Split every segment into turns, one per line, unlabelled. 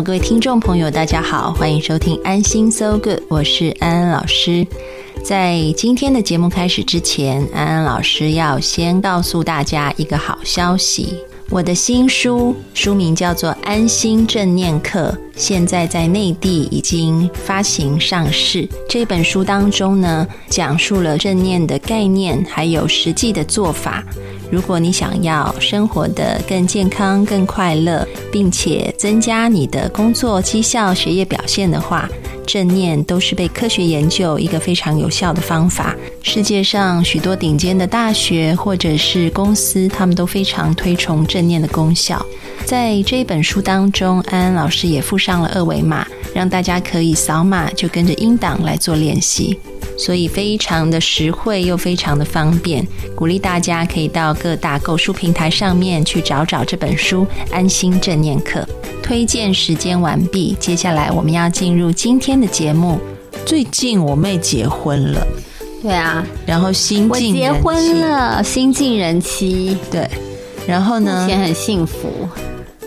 各位听众朋友，大家好，欢迎收听安心 So Good，我是安安老师。在今天的节目开始之前，安安老师要先告诉大家一个好消息：我的新书书名叫做《安心正念课》，现在在内地已经发行上市。这本书当中呢，讲述了正念的概念，还有实际的做法。如果你想要生活的更健康、更快乐，并且增加你的工作绩效、学业表现的话，正念都是被科学研究一个非常有效的方法。世界上许多顶尖的大学或者是公司，他们都非常推崇正念的功效。在这一本书当中，安安老师也附上了二维码，让大家可以扫码就跟着音档来做练习。所以非常的实惠又非常的方便，鼓励大家可以到各大购书平台上面去找找这本书《安心正念课》。推荐时间完毕，接下来我们要进入今天的节目。最近我妹结婚了，
对啊，
然后新
我
晋
结婚了，新晋人妻，
对，然后呢？
目，前很幸福。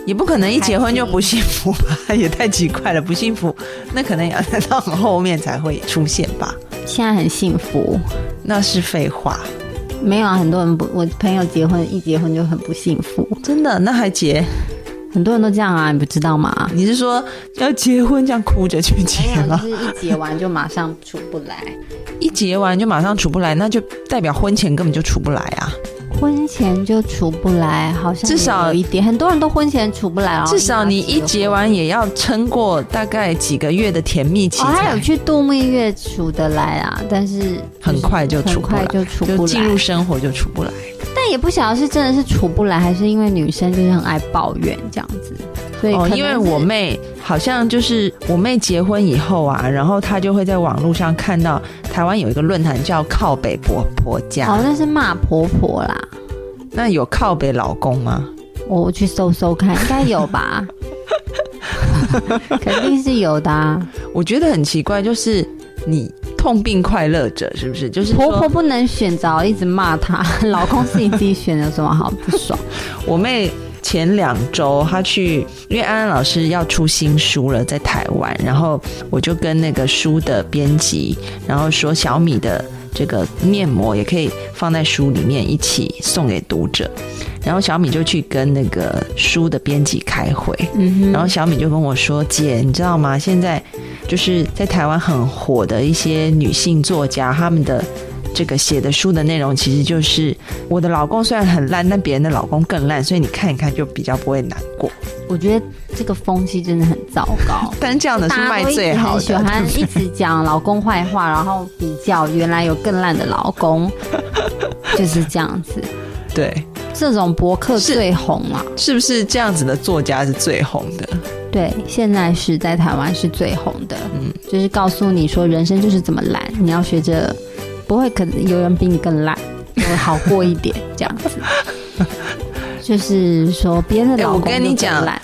也不可能一结婚就不幸福吧，也太奇怪了，不幸福。那可能也要等 到很后面才会出现吧，
现在很幸福，
那是废话，
没有啊，很多人不，我朋友结婚一结婚就很不幸福，
真的，那还结？
很多人都这样啊，你不知道吗？
你是说要结婚这样哭着去结吗
就？是一结完就马上出不来，
一结完就马上出不来，那就代表婚前根本就出不来啊！
婚前就处不来，好像
至少
有一点，很多人都婚前处不来哦。
至少你一结完也要撑过大概几个月的甜蜜期
哦，还有去度蜜月处得来啊，但是
很快就出不来
很快就
进入生活就处不来。
但也不晓得是真的是处不来，还是因为女生就是很爱抱怨这样子，所以
哦，因为我妹好像就是我妹结婚以后啊，然后她就会在网络上看到台湾有一个论坛叫“靠北婆婆家”，
哦，那是骂婆婆啦。
那有靠北老公吗？
我去搜搜看，应该有吧？肯定是有的啊。
我觉得很奇怪，就是你痛并快乐着，是不是？就是
婆婆不能选择，一直骂她，老公是你自己选的，有什么好不爽？
我妹前两周她去，因为安安老师要出新书了，在台湾，然后我就跟那个书的编辑，然后说小米的这个面膜也可以放在书里面一起送给读者，然后小米就去跟那个书的编辑开会，然后小米就跟我说：“姐，你知道吗？现在就是在台湾很火的一些女性作家，她们的这个写的书的内容，其实就是我的老公虽然很烂，但别人的老公更烂，所以你看一看就比较不会难过。
我觉得这个风气真的很糟糕。
但是这样的是卖最好的，
喜欢一直讲老公坏话，然后比较原来有更烂的老公，就是这样子。
对，
这种博客
是
最红嘛？
是不是这样子的作家是最红的？
对，现在是在台湾是最红的。
嗯
嗯，就是告诉你说人生就是这么懒，你要学着，不会可能有人比你更懒，会 好过一点这样子。就是说别人的老公
跟你
更
讲
烂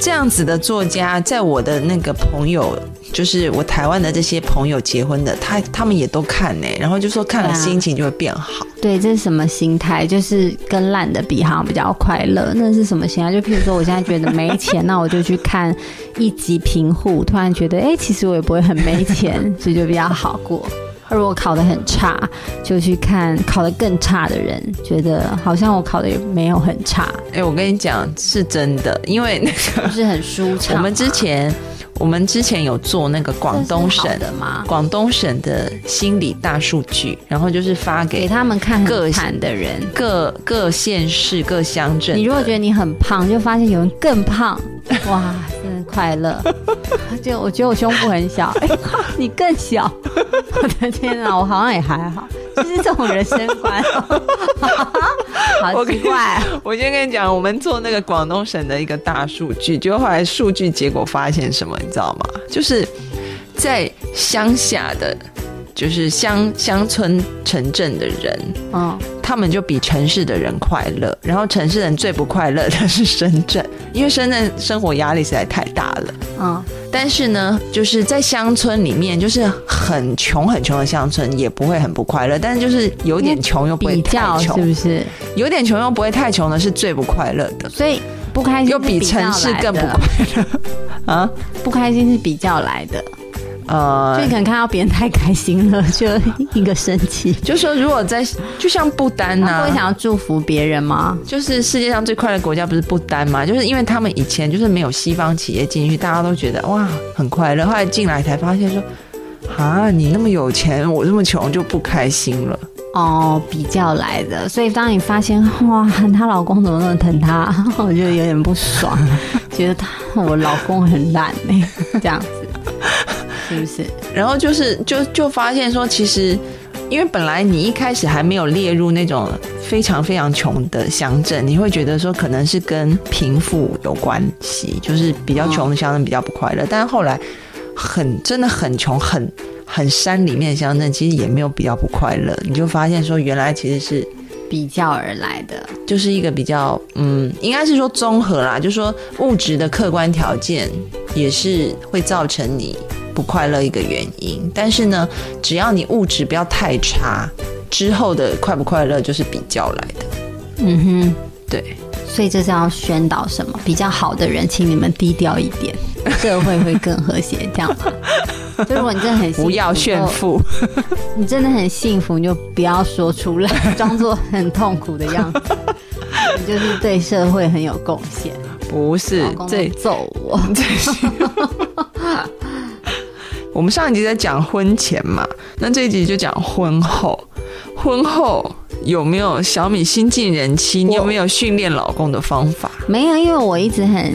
这样子的作家，在我的那个朋友，就是我台湾的这些朋友结婚的，他他们也都看呢、然后就说看了心情就会变好。
对，这是什么心态？就是跟烂的比，好像比较快乐。那是什么心态？就譬如说，我现在觉得没钱，那我就去看一级贫户，突然觉得，哎、其实我也不会很没钱，所以就比较好过。而如果考得很差，就去看考得更差的人，觉得好像我考的也没有很差，
哎、我跟你讲是真的，因为那个
不是很舒畅嘛。
我们之前我们之前有做那个广东省
的嘛？
广东省的心理大数据，然后就是发
给
给
他们看
各
很惨的人。
各各县市各乡镇。
你如果觉得你很胖，就发现有人更胖，哇，真的快快乐。就我觉得我胸部很小，哎、你更小。我的天哪，我好像也还好，就是这种人生观，好奇怪。
我先跟你讲，我们做那个广东省的一个大数据，结果后来数据结果发现什么，你知道吗？就是在乡下的，就是乡乡村城镇的人，
嗯，
他们就比城市的人快乐。然后城市人最不快乐的是深圳，因为深圳生活压力实在太大了。
嗯，
但是呢，就是在乡村里面，就是很穷很穷的乡村，也不会很不快乐。但是就是有点穷又不会太
穷是，不是？
有点穷又不会太穷的是最不快乐的。
所以不开心
又比城市更不快乐啊！
不开心是比较来的，就
呃
你可，能看到别人太开心了，就一个生气。
就说如果在就像不丹呐、
他不会想要祝福别人吗？
就是世界上最快乐的国家不是不丹吗？就是因为他们以前就是没有西方企业进去，大家都觉得哇很快乐，后来进来才发现说啊你那么有钱，我这么穷就不开心了。
哦，比较来的，所以当你发现哇，她老公怎么那么疼她，我就有点不爽，觉得她我老公很烂哎、这样子，是不是？
然后就是就就发现说，其实因为本来你一开始还没有列入那种非常非常穷的乡镇，你会觉得说可能是跟贫富有关系，就是比较穷的乡镇比较不快乐。但是后来很真的很穷很很山里面的乡镇，其实也没有比较不快乐。你就发现说，原来其实是
比较而来的，
就是一个比较嗯，应该是说综合啦，就是说物质的客观条件也是会造成你不快乐一个原因。但是呢，只要你物质不要太差，之后的快不快乐就是比较来的。
嗯哼。
对，
所以这是要宣导什么？比较好的人，请你们低调一点，社会会更和谐，这样吗？就如果你真的很幸福
不要炫，富。
你真的很幸福，你就不要说出来，装作很痛苦的样子，你就是对社会很有贡献。
不是
老公都
这
揍我，
这 我们上一集在讲婚前嘛，那这一集就讲婚后。婚后有没有小米新晋人妻？你有没有训练老公的方法？
没有，因为我一直很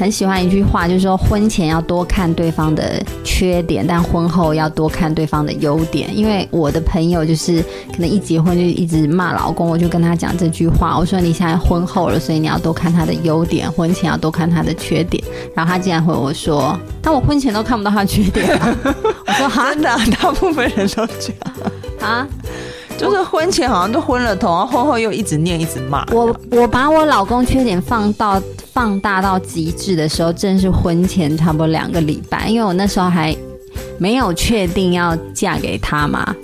很喜欢一句话，就是说婚前要多看对方的缺点，但婚后要多看对方的优点。因为我的朋友就是可能一结婚就一直骂老公，我就跟他讲这句话，我说你现在婚后了，所以你要多看他的优点，婚前要多看他的缺点。然后他竟然回我说，但我婚前都看不到他的缺点、啊。我说哈
真的啊、大部分人都这样，
啊，
就是婚前好像都昏了头，然后婚后又一直念一直骂。
我我把我老公缺点放到放大到极致的时候，正是婚前差不多两个礼拜，因为我那时候还没有确定要嫁给他嘛，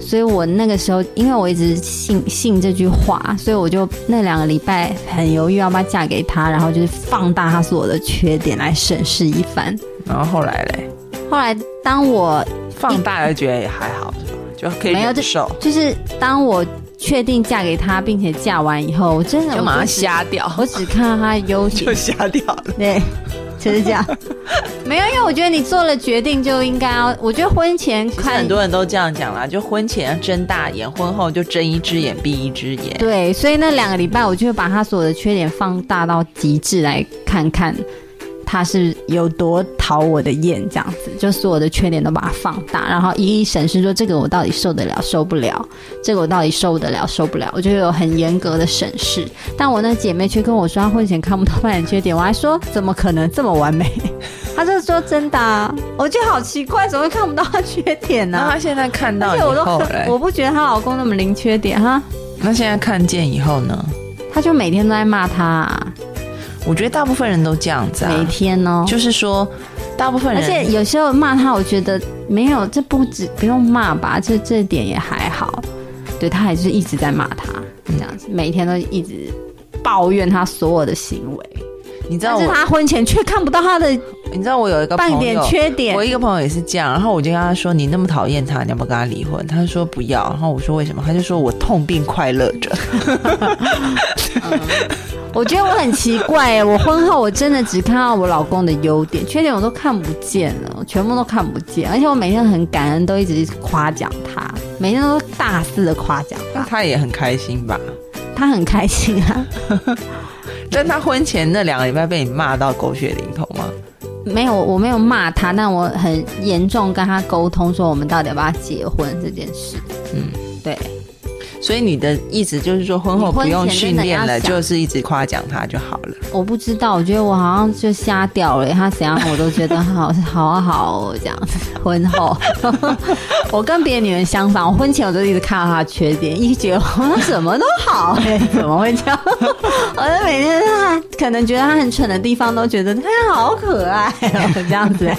所以我那个时候因为我一直信信这句话，所以我就那两个礼拜很犹豫要不要嫁给他，然后就是放大他所有的缺点来审视一番。
然后后来嘞，
后来当我
放大了觉得也还好？就可以
没有这
忍受，
就是当我确定嫁给他，并且嫁完以后，我真的
就马上瞎掉，
我只看到他的优点
就，瞎掉了。
对，就是这样。没有，因为我觉得你做了决定就应该要，我觉得婚前看
很多人都这样讲啦，就婚前要睁大眼，婚后就睁一只眼闭一只眼。
对，所以那两个礼拜我就会把他所有的缺点放大到极致来看看。他是有多讨我的厌，这样子，就所有的缺点都把它放大，然后一一审视，说这个我到底受得了，受不了，这个我到底受得了，受不了，我就有很严格的审视。但我那姐妹却跟我说，她婚前看不到半点缺点，我还说怎么可能这么完美？她就说真的、啊，我觉得好奇怪，怎么会看不到她缺点呢、
那她现在看到
我都
后，
我不觉得她老公那么零缺点哈，
那现在看见以后呢？
她就每天都在骂他、啊，
我觉得大部分人都这样子啊，
每天哦，
就是说，大部分人
而且有时候骂他，我觉得没有，这不止不用骂吧，这这点也还好。对他还是一直在骂他，这样子，每天都一直抱怨他所有的行为，
你知道我，
但是他婚前却看不到他的
你知道我有一个
半点。缺点
我。一个朋友也是这样，然后我就跟他说：“你那么讨厌他，你要不要跟他离婚？”他说不要，然后我说为什么？他就说我痛并快乐着。
我觉得我很奇怪耶，我婚后我真的只看到我老公的优点，缺点我都看不见了，我全部都看不见，而且我每天很感恩，都一直夸奖他，每天都大肆的夸奖
那
他，
他也很开心吧？
他很开心啊。
但他婚前那两个礼拜被你骂到狗血淋头吗？
没有，我没有骂他，但我很严重跟他沟通说，我们到底要不要结婚这件事。
嗯，
对，
所以你的意思就是说，婚后不用训练了，就是一直夸奖他就好了。
我不知道，我觉得我好像就瞎掉了，他怎样我都觉得好好啊好哦这样子。婚后，我跟别的女人相反，我婚前我就一直看到他的缺点，一结婚他什么都好、哎，怎么会这样？我就每天他可能觉得他很蠢的地方，都觉得他好可爱哦，这样子、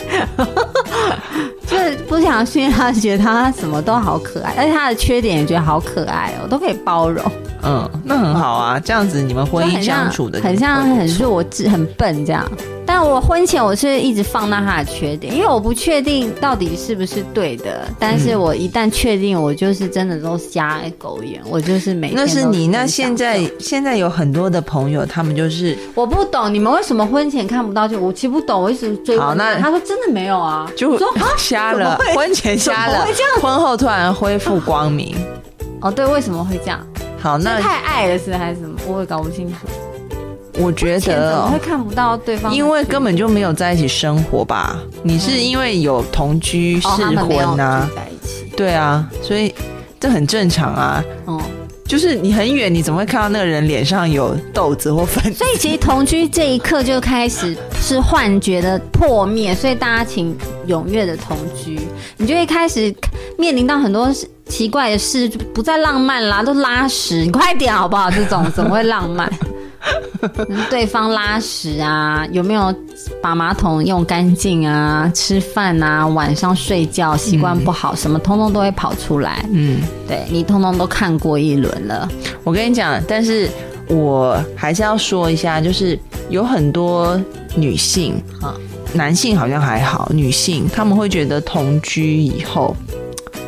不想训他，觉得他什么都好可爱，而且他的缺点也觉得好可爱哦，都可以包容。
嗯，那很好啊，这样子你们婚姻相处的
很像很弱智、很笨这样。但我婚前我是一直放大他的缺点，因为我不确定到底是不是对的。但是我一旦确定，我就是真的都瞎狗眼，我就是每天
那是你。那现在现在有很多的朋友，他们就是
我不懂你们为什么婚前看不到就我其实不懂，我一直追问
好那
他说真的没有啊，
就
我说 啊
瞎了婚前瞎了
会这样，
婚后突然恢复光明。
哦对，为什么会这样？
好，那
太爱了是还是什么？我也搞不清楚。
我觉得
会看不到对方？
因为根本就没有在一起生活吧？你是因为有同居试婚啊？
住在一起。
对啊，所以这很正常啊。
哦、
就是你很远，你怎么会看到那个人脸上有痘子或粉？
所以其实同居这一刻就开始是幻觉的破灭，所以大家请踊跃的同居，你就会开始面临到很多奇怪的事，就不再浪漫啦，都拉屎，你快点好不好？这种怎么会浪漫？对方拉屎啊，有没有把马桶用干净啊？吃饭啊，晚上睡觉习惯不好，什么通通都会跑出来。
嗯，
对你通通都看过一轮了。
我跟你讲，但是我还是要说一下，就是有很多女性男性好像还好，女性他们会觉得同居以后，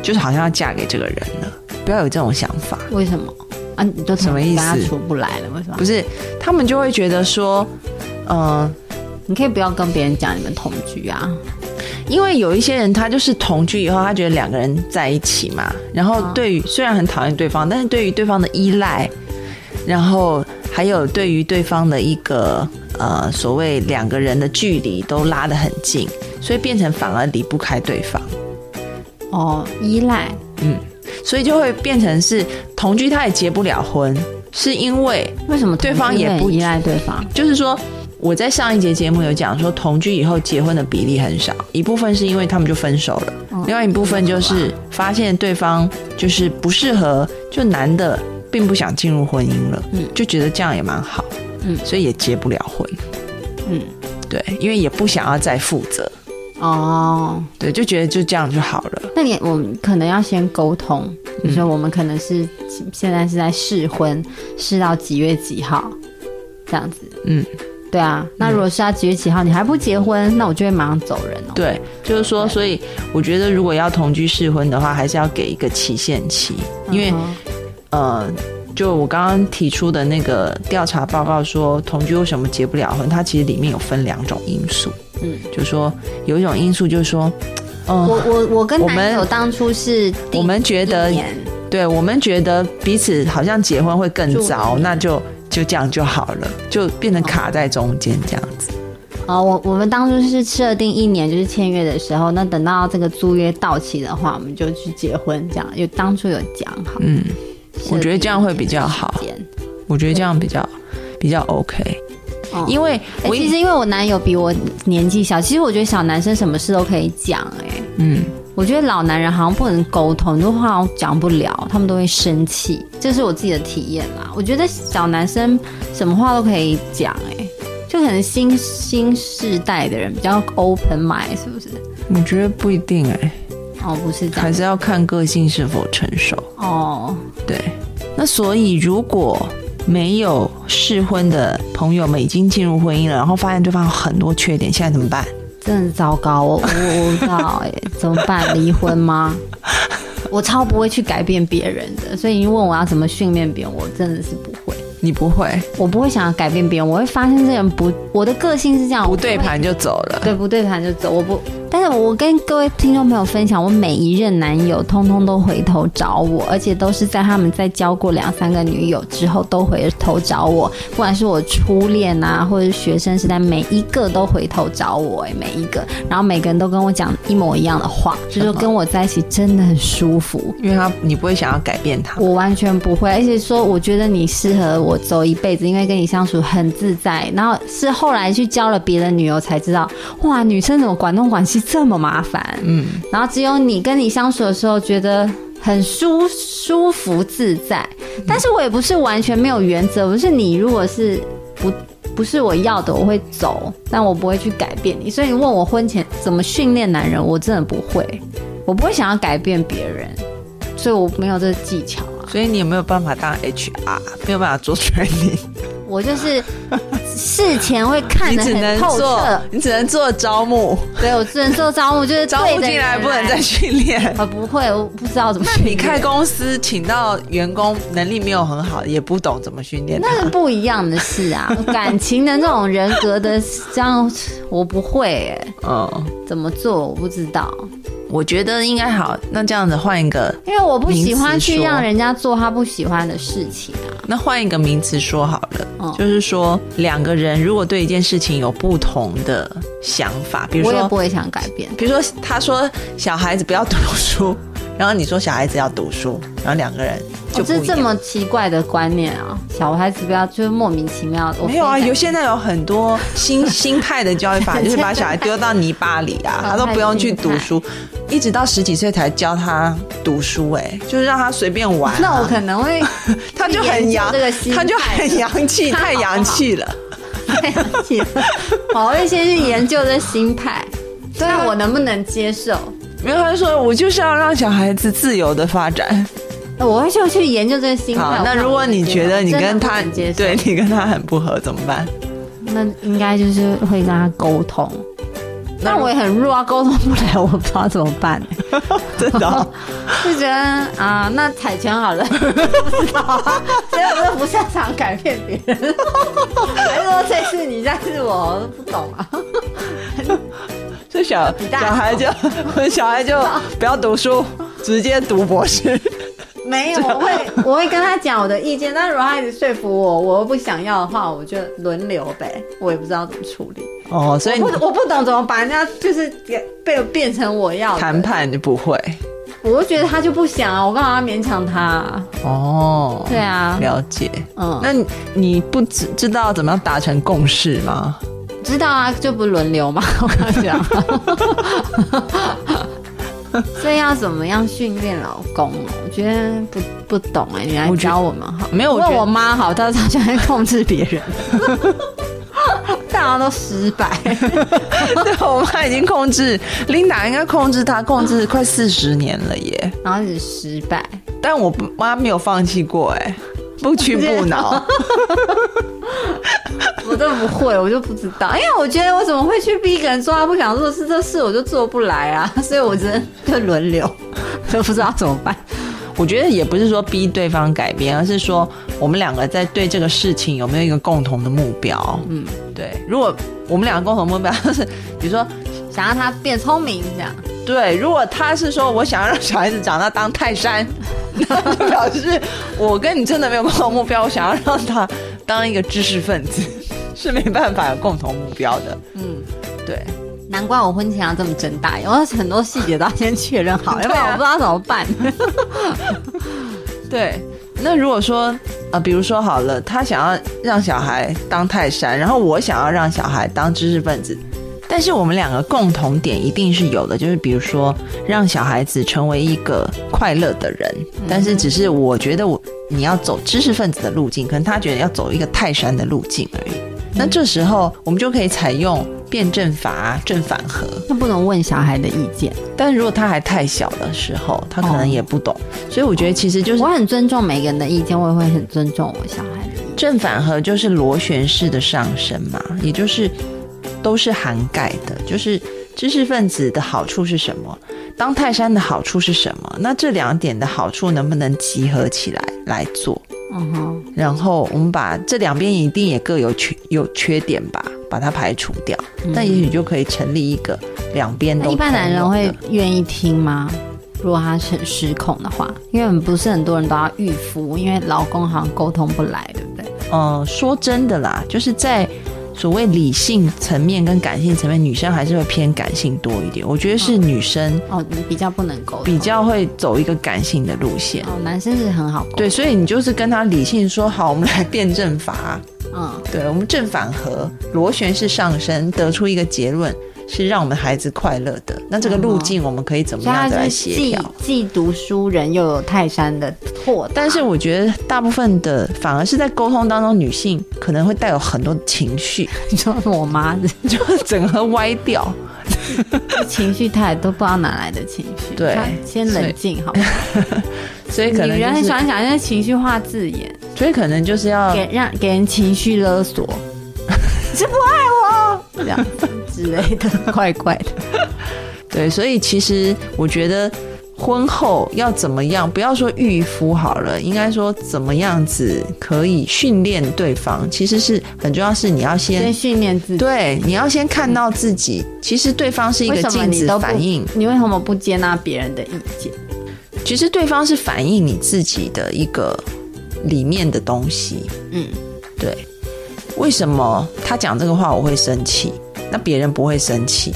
就是好像要嫁给这个人了，不要有这种想法。
为什么啊？你都
什么意思
跟他处不来了？为什么
不？是，他们就会觉得说，嗯、
你可以不要跟别人讲你们同居啊。
因为有一些人他就是同居以后，他觉得两个人在一起嘛，然后
嗯
对于虽然很讨厌对方，但是对于对方的依赖，然后还有对于对方的一个呃所谓两个人的距离都拉得很近，所以变成反而离不开对方，
哦，依赖。嗯。
所以就会变成是同居他也结不了婚，是因为
为什么
对方也不
依赖对方？
就是说，我在上一节节目有讲说，同居以后结婚的比例很少，一部分是因为他们就分手了，
嗯。
另外一部分就是发现对方就是不适合，就男的并不想进入婚姻了，
嗯。
就觉得这样也蛮好，
嗯。
所以也结不了婚，
嗯，
对，因为也不想要再负责，
哦，
对，就觉得就这样就好了，
那你我们可能要先沟通，比如
嗯
说我们可能是现在是在试婚，试到几月几号这样子。
嗯，
对啊，那如果是要几月几号你还不结婚，那我就会马上走人哦。
对，就是说，所以我觉得如果要同居试婚的话，还是要给一个期限期，因为
嗯
呃，就我刚刚提出的那个调查报告说，同居为什么结不了婚？它其实里面有分两种因素，
嗯，
就说有一种因素就是说，嗯、
我我我跟男友当初是
我们觉得对我们觉得彼此好像结婚会更
住
早，那就就这样就好了，就变成卡在中间这样子。
哦，我我们当初是设定一年，就是签约的时候，那等到这个租约到期的话，我们就去结婚，这样有当初有讲好。
嗯，我觉得这样会比较好我觉得这样比较比较 OK，
哦
因为
其实因为我男友比我年纪小，其实我觉得小男生什么事都可以讲。哎，
嗯
我觉得老男人好像不能沟通，很多话好像讲不了，他们都会生气，这是我自己的体验啦。我觉得小男生什么话都可以讲，哎，就可能新新世代的人比较 open mind，是不是？
我觉得不一定哎、
哦，不是这样
还是要看个性是否成熟。
哦。
对，那所以如果没有试婚的朋友们已经进入婚姻了，然后发现对方有很多缺点，现在怎么办？
真的糟糕，我我我不知道哎、怎么办？离婚吗？我超不会去改变别人的，所以你问我要怎么训练别人，我真的是不会。
你不会
我不会想要改变别人，我会发现这个人不，我的个性是这样，
不，对盘就走了。
对不对盘就走，我不但是我跟各位听众朋友分享，我每一任男友通通都回头找我，而且都是在他们在交过两三个女友之后都回头找我，不管是我初恋啊，或者是学生时代，每一个都回头找我，哎，每一个，然后每个人都跟我讲一模一样的话，就说跟我在一起真的很舒服，
因为他你不会想要改变他，
我完全不会，而且说我觉得你适合我走一辈子，因为跟你相处很自在。然后是后来去交了别的女友才知道，哇，女生怎么管东管西这么麻烦？嗯，然后只有你跟你相处的时候觉得很舒舒服自在，但是我也不是完全没有原则，不是你如果是不不是我要的，我会走，但我不会去改变你。所以你问我婚前怎么训练男人，我真的不会，我不会想要改变别人，所以我没有这个技巧啊。
所以你有没有办法当 HR？没有办法做 training。
我就是事前会看得很 透彻，
你只能做招募。
对，我只能做招募，就是
招募进来不能再训练。
啊，不会，我不知道怎么。
那你开公司请到员工能力没有很好，也不懂怎么训练，
那是不一样的事啊。感情的那种人格的这样，我不会。嗯，怎么做我不知道。
我觉得应该好，那这样子换一个，
因为我不喜欢去让人家做他不喜欢的事情啊。
那换一个名词说好了，就是说两个人如果对一件事情有不同的想法，比如说
我也不会想改变。
比如说他说小孩子不要读书，然后你说小孩子要读书，然后两个人。
就是这么奇怪的观念啊！小孩子不要就是莫名其妙。
没有啊，有现在有很多新 新派的教育法，就是把小孩丢到泥巴里啊，他都不用去读书，一直到十几岁才教他读书，哎，就是让他随便玩。
那我可能会，
他就很洋，他就很洋气，太洋气了，
太洋气了。我会先去研究这新派，那我能不能接受？
没有，他说我就是要让小孩子自由的发展。
我会就去研究这个心态。
那如果你觉得你跟他对你跟他很不合，怎么办？
那应该就是会跟他沟通。那我也很弱啊，沟通不了，我不知道怎么办。
真的，
就觉得啊，那彩拳好了。不知道，所以我就不擅长改变别人。还是说这次你，这次我，都不懂啊。
这小小孩就 小孩就不要读书，直接读博士。
没有，我会我会跟他讲我的意见，但如果他一直说服我，我又不想要的话，我就轮流呗。我也不知道怎么处理。
哦，所以
不我不懂怎么把人家就是被变成我要
谈判就不会。
我就觉得他就不想啊，我干嘛要勉强他？哦，对啊，
了解。嗯，那你不知知道怎么样达成共识吗？
知道啊，就不轮流嘛。我跟你讲。所以要怎么样训练老公？我觉得不不懂哎，你来教我们好。
没有，
问我妈好，她她喜欢控制别人，大家都失败。
对，我妈已经控制，Linda 应该控制她控制快四十年了耶，
然后是失败。
但我妈没有放弃过哎。不屈不挠，
我都不会，我就不知道，因为我觉得我怎么会去逼一个人做他不想做的事？这事我就做不来啊，所以我只能就轮流，都不知道怎么办。
我觉得也不是说逼对方改变，而是说我们两个在对这个事情有没有一个共同的目标？嗯，对。如果我们两个共同目标是，比如说
想让他变聪明这样，
对。如果他是说我想要让小孩子长大当泰山。那就表示我跟你真的没有共同目标，我想要让他当一个知识分子，是没办法有共同目标的。嗯，对，
难怪我婚前要这么睁大眼，我很多细节都要先确认好，要不然我不知道怎么办。
对，那如果说呃，比如说好了，他想要让小孩当泰山，然后我想要让小孩当知识分子。但是我们两个共同点一定是有的，就是比如说让小孩子成为一个快乐的人。但是只是我觉得我你要走知识分子的路径，可能他觉得要走一个泰山的路径而已。那这时候我们就可以采用辩证法正反合。
那不能问小孩的意见，
但如果他还太小的时候，他可能也不懂。所以我觉得其实就是
我很尊重每个人的意见，我也会很尊重我小孩的。
正反合就是螺旋式的上升嘛，也就是。都是涵盖的，就是知识分子的好处是什么？当泰山的好处是什么？那这两点的好处能不能集合起来来做？嗯哼。然后我们把这两边一定也各有缺有缺点吧，把它排除掉，那也许就可以成立一个两边都
一般男人会愿意听吗？如果他是失控的话，因为我们不是很多人都要预付，因为老公好像沟通不来，对不对？
嗯，说真的啦，就是在所谓理性层面跟感性层面，女生还是会偏感性多一点。我觉得是女生
哦，你比较不能沟，
比较会走一个感性的路线。
哦，男生是很好沟，
对，所以你就是跟他理性说好，我们来辩证法。
嗯，
对，我们正反合，螺旋式上升，得出一个结论是让我们孩子快乐的。那这个路径我们可以怎么样的来协调？
既读书人又有泰山的豁达，
但是我觉得大部分的反而是在沟通当中，女性可能会带有很多情绪，
你说我妈的
就整个歪掉。
情绪，她也都不知道哪来的情绪，
对
先冷静好？
所以可能
女人很，喜欢讲一些情绪化字眼，
所以可能就是要
给让给人情绪勒索，你是不爱我这样子之类的，怪怪的。
对，所以其实我觉得婚后要怎么样，不要说御夫好了，应该说怎么样子可以训练对方，其实是很重要，是你要先
先训练自己。
对，你要先看到自己，其实对方是一个镜子反应，
你为什么不接纳别人的意见？
其实对方是反映你自己的一个里面的东西。
嗯，
对，为什么他讲这个话我会生气，那别人不会生气？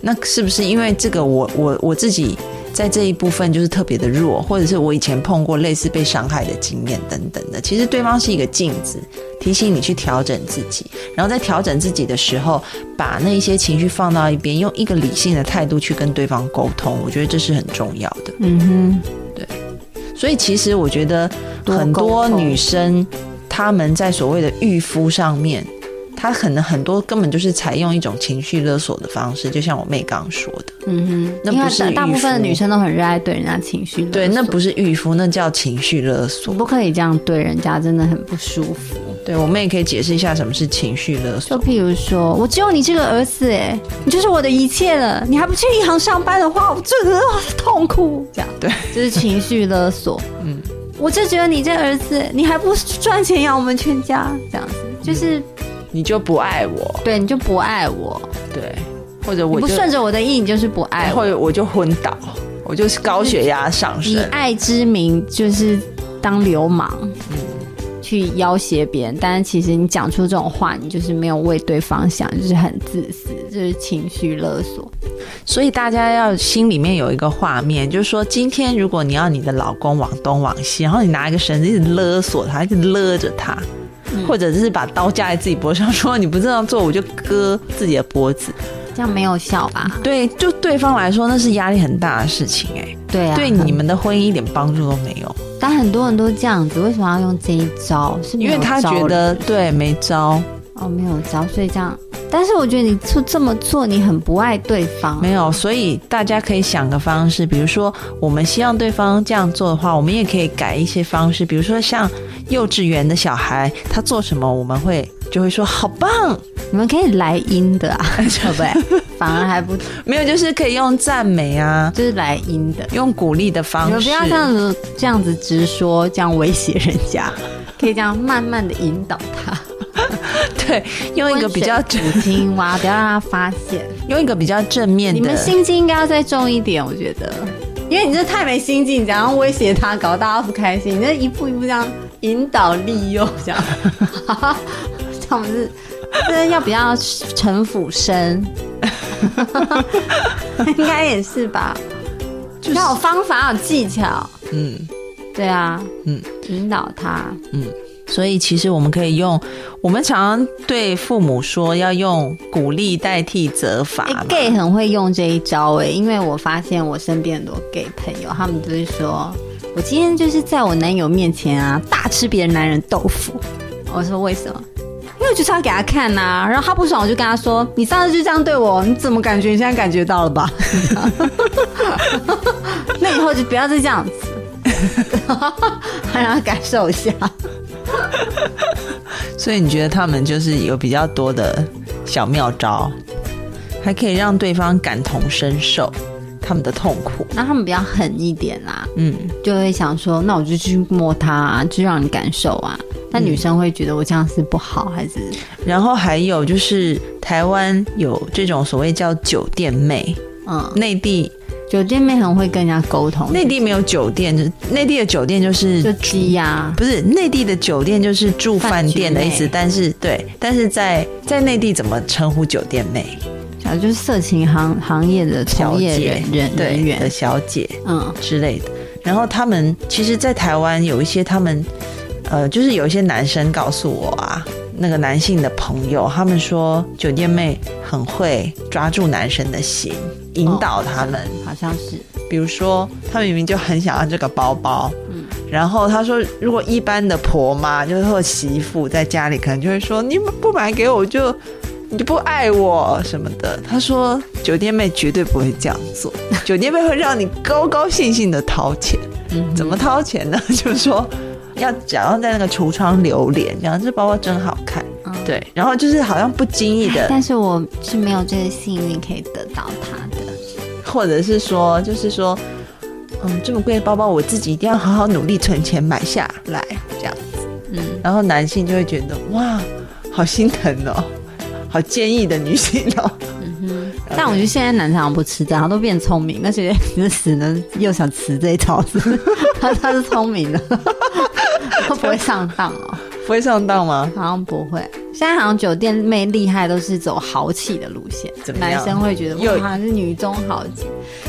那是不是因为这个我我我自己在这一部分就是特别的弱，或者是我以前碰过类似被伤害的经验等等的？其实对方是一个镜子，提醒你去调整自己，然后在调整自己的时候，把那一些情绪放到一边，用一个理性的态度去跟对方沟通，我觉得这是很重要的。
嗯哼，对
所以其实我觉得很多女生她们在所谓的御夫上面，他可能很多根本就是采用一种情绪勒索的方式，就像我妹刚刚说的，
嗯哼，
那不是
大大部分的女生都很热爱对人家情绪勒索，
对，那不是御夫，那叫情绪勒索。
不可以这样对人家，真的很不舒服。
对我妹可以解释一下什么是情绪勒索就。
譬如说，我只有你这个儿子，哎，你就是我的一切了。你还不去银行上班的话，我真的痛苦。这样，
对，
就是情绪勒索。
嗯，
我就觉得你这儿子，你还不赚钱养我们全家，这样子，就是
你就不爱我，
对，你就不爱我，
对，或者我不
顺着我的意，你就是不爱我。
或者我就昏倒，我就是高血压上升以。
爱之名，就是当流氓，去要挟别人。但是其实你讲出这种话，你就是没有为对方想，就是很自私，就是情绪勒索。
所以大家要心里面有一个画面，就是说，今天如果你要你的老公往东往西，然后你拿一个绳子一直勒索他，一直勒着他，或者是把刀架在自己脖子上，说你不这样做，我就割自己的脖子。
这样没有效吧？
对，就对方来说，那是压力很大的事情、哎、
对啊，
对你们的婚姻一点帮助都没有，
但很多人都这样子，为什么要用这一招？是
因为他觉得对没招，
哦没有招，所以这样。但是我觉得你做这么做，你很不爱对方。
没有，所以大家可以想个方式，比如说我们希望对方这样做的话，我们也可以改一些方式，比如说像幼稚园的小孩，他做什么我们会就会说好棒，
你们可以来阴的啊，对不对？反而还不
没有就是可以用赞美啊，
就是来阴的。
用鼓励的方式，
不要这样子这样子直说，这样威胁人家，可以这样慢慢的引导他。
对，用一个比较
温水煮青蛙，不要让他发现。
用一个比较正面的，
你们心机应该要再重一点，我觉得，因为你这太没心机，你这样威胁他，搞大家不开心。你这一步一步这样引导利诱，这样，这样是，这要比较城府深，应该也是吧？
就是
要有方法，有技巧，
嗯。
对啊，
嗯，
引导他，嗯
所以其实我们可以用，我们常常对父母说要用鼓励代替责罚
哎、
嘛。
g a y 很会用这一招哎、因为我发现我身边很多 gay 朋友，他们就是说，我今天就是在我男友面前啊，大吃别人男人豆腐。我说为什么？就是要给他看呐、然后他不爽，我就跟他说：“你上次就这样对我，你怎么感觉？你现在感觉到了吧？那以后就不要再这样子，让他感受一下。
所以你觉得他们就是有比较多的小妙招，还可以让对方感同身受，他们的痛苦。
那他们比较狠一点啦，
嗯，
就会想说，那我就去摸他、啊，就让你感受啊。那女生会觉得我这样是不好，还是？
然后还有就是台湾有这种所谓叫酒店妹，
嗯，
内地
酒店妹很会跟人家沟通，
内地没有酒店，就内地的酒店就是
就鸡呀、
不是内地的酒店就是住饭店的意思，但是对，但是在在内地怎么称呼酒店妹？
啊，就是色情行行业的从业
小姐
人人人
对的，小姐
嗯。
之类的。然后他们其实，在台湾有一些他们，呃，就是有一些男生告诉我啊，那个男性的朋友，他们说酒店妹很会抓住男生的心，引导他们。
好像是，
比如说，他明明就很想要这个包包，
嗯
然后他说，如果一般的婆妈就是或媳妇在家里，可能就会说，你不买给我就你就不爱我什么的。他说，酒店妹绝对不会这样做，酒店妹会让你高高兴兴的掏钱。
嗯
怎么掏钱呢？就是说。要假装在那个橱窗留脸，讲这包包真好看，
嗯
对，然后就是好像不经意的，
但是我是没有这个幸运可以得到它的。
或者是说，就是说，嗯，这么贵的包包，我自己一定要好好努力存钱买下来，这样。
嗯，
然后男性就会觉得，哇，好心疼哦，好坚毅的女性哦。
但我觉得现在男生好像不吃这样，他都变聪明，而且只死呢又想吃这一招，他他是聪明的，他不会上当哦，
不会上当吗？
好像不会。现在好像酒店妹厉害都是走豪气的路线
怎，么样
男生会觉得
我
好像，是女中豪杰。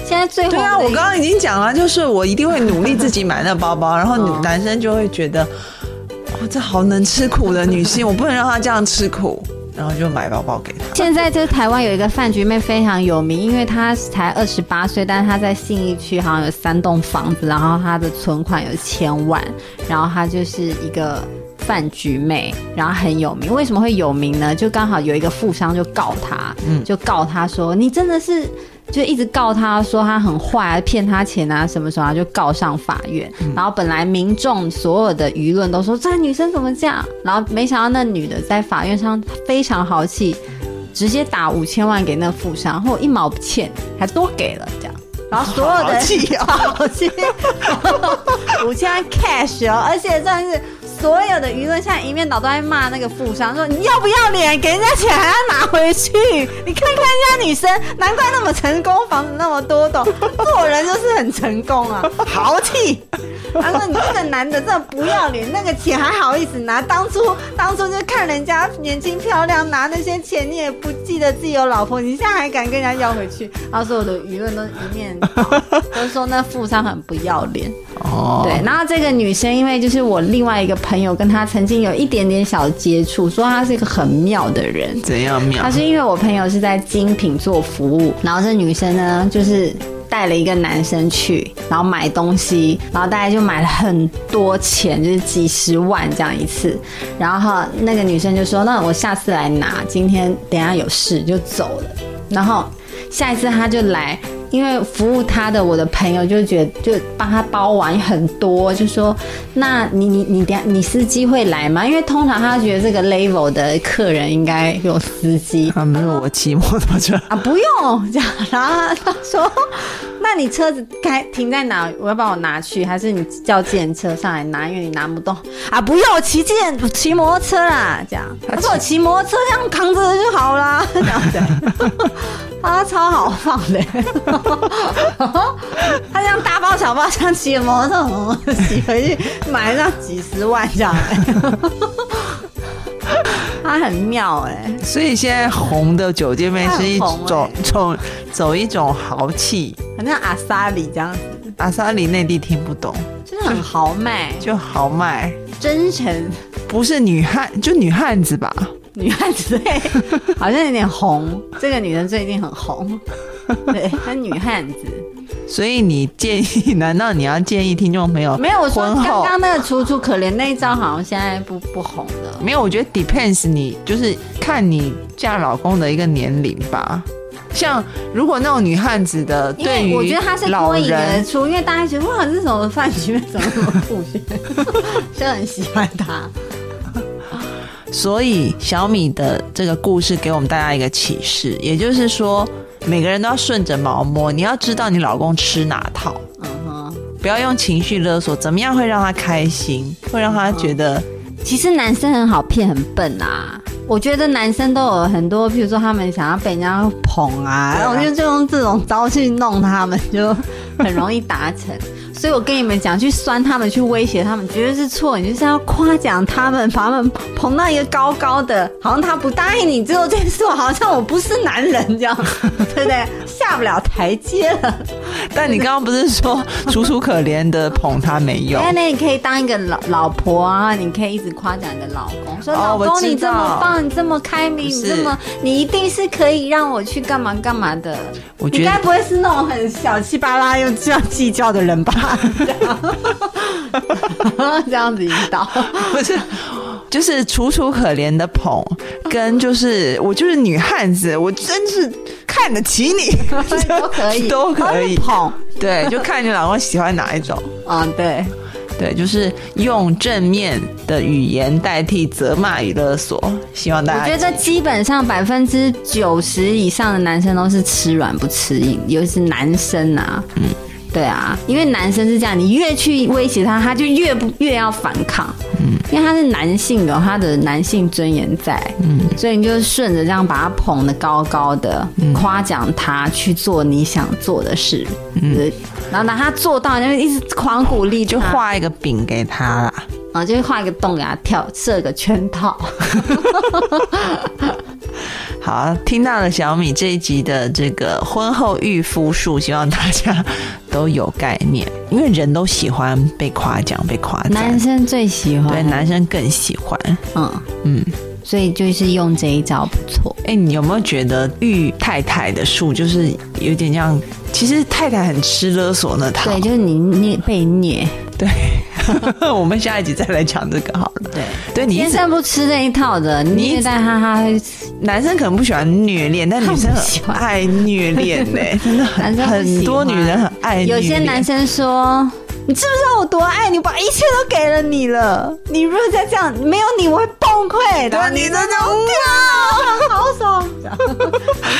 现在最后
对啊，我刚刚已经讲了，就是我一定会努力自己买那包包，然后女
哦
男生就会觉得，哇，这好能吃苦的女性，我不能让她这样吃苦，然后就买包包给他。
现在就是台湾有一个饭局妹非常有名，因为她才二十八岁，但是她在信义区好像有三栋房子，然后她的存款有千万，然后她就是一个饭局妹，然后很有名。为什么会有名呢？就刚好有一个富商就告她，
嗯
就告她说你真的是。就一直告他说他很坏，骗他钱啊什么什么，就告上法院。然后本来民众所有的舆论都说这女生怎么这样，然后没想到那女的在法院上非常豪气，直接打五千万给那富商，然后一毛不欠，还多给了这样。然后所有的
好气哦
好气，五千万 cash 哦，而且算是所有的舆论现在一面倒都在骂那个富商，说你要不要脸，给人家钱还要拿回去？你看看人家女生，难怪那么成功，房子那么多栋，做人就是很成功啊，豪气。他说：“你这个男的真的不要脸，那个钱还好意思拿？当初当初就看人家年轻漂亮，拿那些钱你也不记得自己有老婆，你现在还敢跟人家要回去？”然后所有的舆论都一面倒，都说那富商很不要脸。
哦
对，然后这个女生因为就是我另外一个朋友跟他曾经有一点点小接触，说他是一个很妙的人。
怎样妙
他？是因为我朋友是在精品做服务，然后这女生呢就是带了一个男生去，然后买东西，然后大概就买了很多钱，就是几十万这样一次。然后那个女生就说：“那我下次来拿，今天等下有事就走了。”然后下一次他就来。因为服务他的我的朋友就觉得就帮他包完很多，就说那你你你等下你司机会来吗？因为通常他觉得这个 level 的客人应该有司机，
啊，没有我骑摩托车，
啊，不用这样。然后他说：“那你车子开停在哪？我要帮我拿去，还是你叫计程车上来拿？因为你拿不动啊，不用，我骑计程骑摩托车啦。”这样，他说：“我骑摩托车这样扛着就好啦。”这样子，啊超好放的。他这样大包小包，像骑着摩托车骑回去，买了上几十万这样、他很妙哎、
所以现在红的酒店妹是一种
欸。
走走一种豪气。
好像阿萨里这样子，
阿萨里内地听不懂，
真的很豪迈、
就豪迈，
真诚。
不是女汉，就女汉子吧？
女汉子，对，好像有点红。这个女人最近很红，对，她女汉子。
所以你建议，难道你要建议听众朋友
没有，我说刚刚那个楚楚可怜那一招，好像现在不不红了。
没有？我觉得 depends，你就是看你嫁老公的一个年龄吧。像如果那种女汉子的，
因
对
我觉得她是脱颖而，出，因为大家觉得哇，这是什么饭局妹怎么那么酷炫，就很喜欢她。
所以小米的这个故事给我们大家一个启示，也就是说，每个人都要顺着毛摸，你要知道你老公吃哪套，
嗯哼，
不要用情绪勒索，怎么样会让他开心，会让他觉得
其实男生很好骗，很笨啊。我觉得男生都有很多，譬如说他们想要被人家捧啊，
啊
然后我就就用这种招去弄他们，就很容易达成。所以我跟你们讲，去酸他们，去威胁他们，绝对是错。你就是要夸奖他们，把他们捧到一个高高的，好像他不答应你之后，这件事好像我不是男人这样，对不对？下不了台阶了。
但你刚刚不是说楚楚可怜的捧他没用？
那那你可以当一个老老婆啊，你可以一直夸奖你的老公，说
哦
老公你这么棒，你这么开明，你这么你一定是可以让我去干嘛干嘛的。
我觉得
你该不会是那种很小气巴拉又这样计较的人吧？这样。这样子引导，
不是，就是楚楚可怜的捧，跟就是我就是女汉子，我真是看得起你，
都可以，
都可以。
捧。
对，就看你老公喜欢哪一种。
啊，对，
对，就是用正面的语言代替责骂与勒索，希望大家
我觉得基本上百分之九十以上的男生都是吃软不吃硬，尤其是男生啊。嗯，对啊，因为男生是这样，你越去威胁他，他就越不越要反抗。嗯，因为他是男性，有他的男性尊严在。嗯，所以你就顺着这样把他捧得高高的，夸奖他去做你想做的事。嗯，然后拿他做到，就一直狂鼓励，
就画一个饼给他啦。
然后就画一个洞给他跳，设个圈套。
好，听到了小米这一集的这个婚后御夫术，希望大家都有概念，因为人都喜欢被夸奖、被夸赞，
男生最喜欢，
对男生更喜欢。
嗯，
嗯，
所以就是用这一招不错。
哎、你有没有觉得御太太的术就是有点像？其实太太很吃勒索那套。
对，就是你虐被虐，
对，我们下一集再来讲这个好了。
对，
对你
天生不吃那一套的，
你
虐待他，他
男生可能不喜欢虐恋，但女生很爱虐恋呢、真的
男
很很多女人很爱虐。
有些男生说。你知不知道我多爱你？把一切都给了你了。你如果再这样，没有你我会崩溃的。
对你真的
跳，好爽。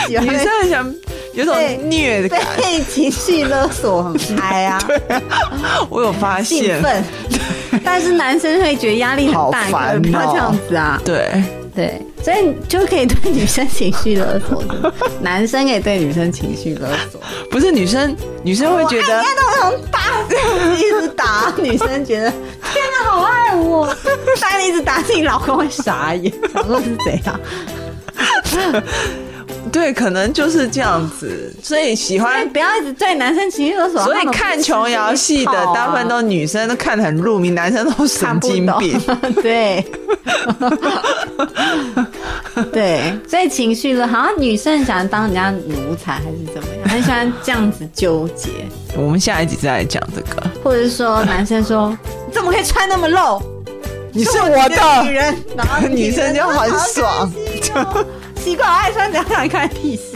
女生很想有种虐的感觉，
被情绪勒索，很嗨 啊。
我有发
兴
现。
奋，但是男生会觉得压力很大，
好烦哦
你不要这样子啊。
对，
对，所以就可以对女生情绪勒索的，男生可以对女生情绪勒索。
不是女生，女生会觉得
我爱你都想打，一直打，女生觉得天哪，好爱我，但你一直打自己老公会傻眼，想说是怎样？
对，可能就是这样子，所以喜欢。
不要一直对男生情绪勒索。
所以看
吃
琼瑶戏的大部分都女生都看得很入迷，男生都神经病。
懂 对，对，所以情绪勒，好像女生很喜欢当人家奴才还是怎么样，很喜欢这样子纠结，
我们下一集再来讲这个。
或者是说男生说 你怎么可以穿那么露？
你是
我
我的
女人，然后
女生就很爽。
哦奇怪，我爱穿怎样让你看屁事？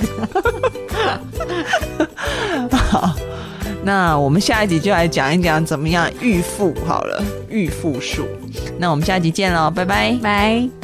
好，那我们下一集就来讲一讲怎么样预付好了，预付术。那我们下一集见喽，拜拜。
拜。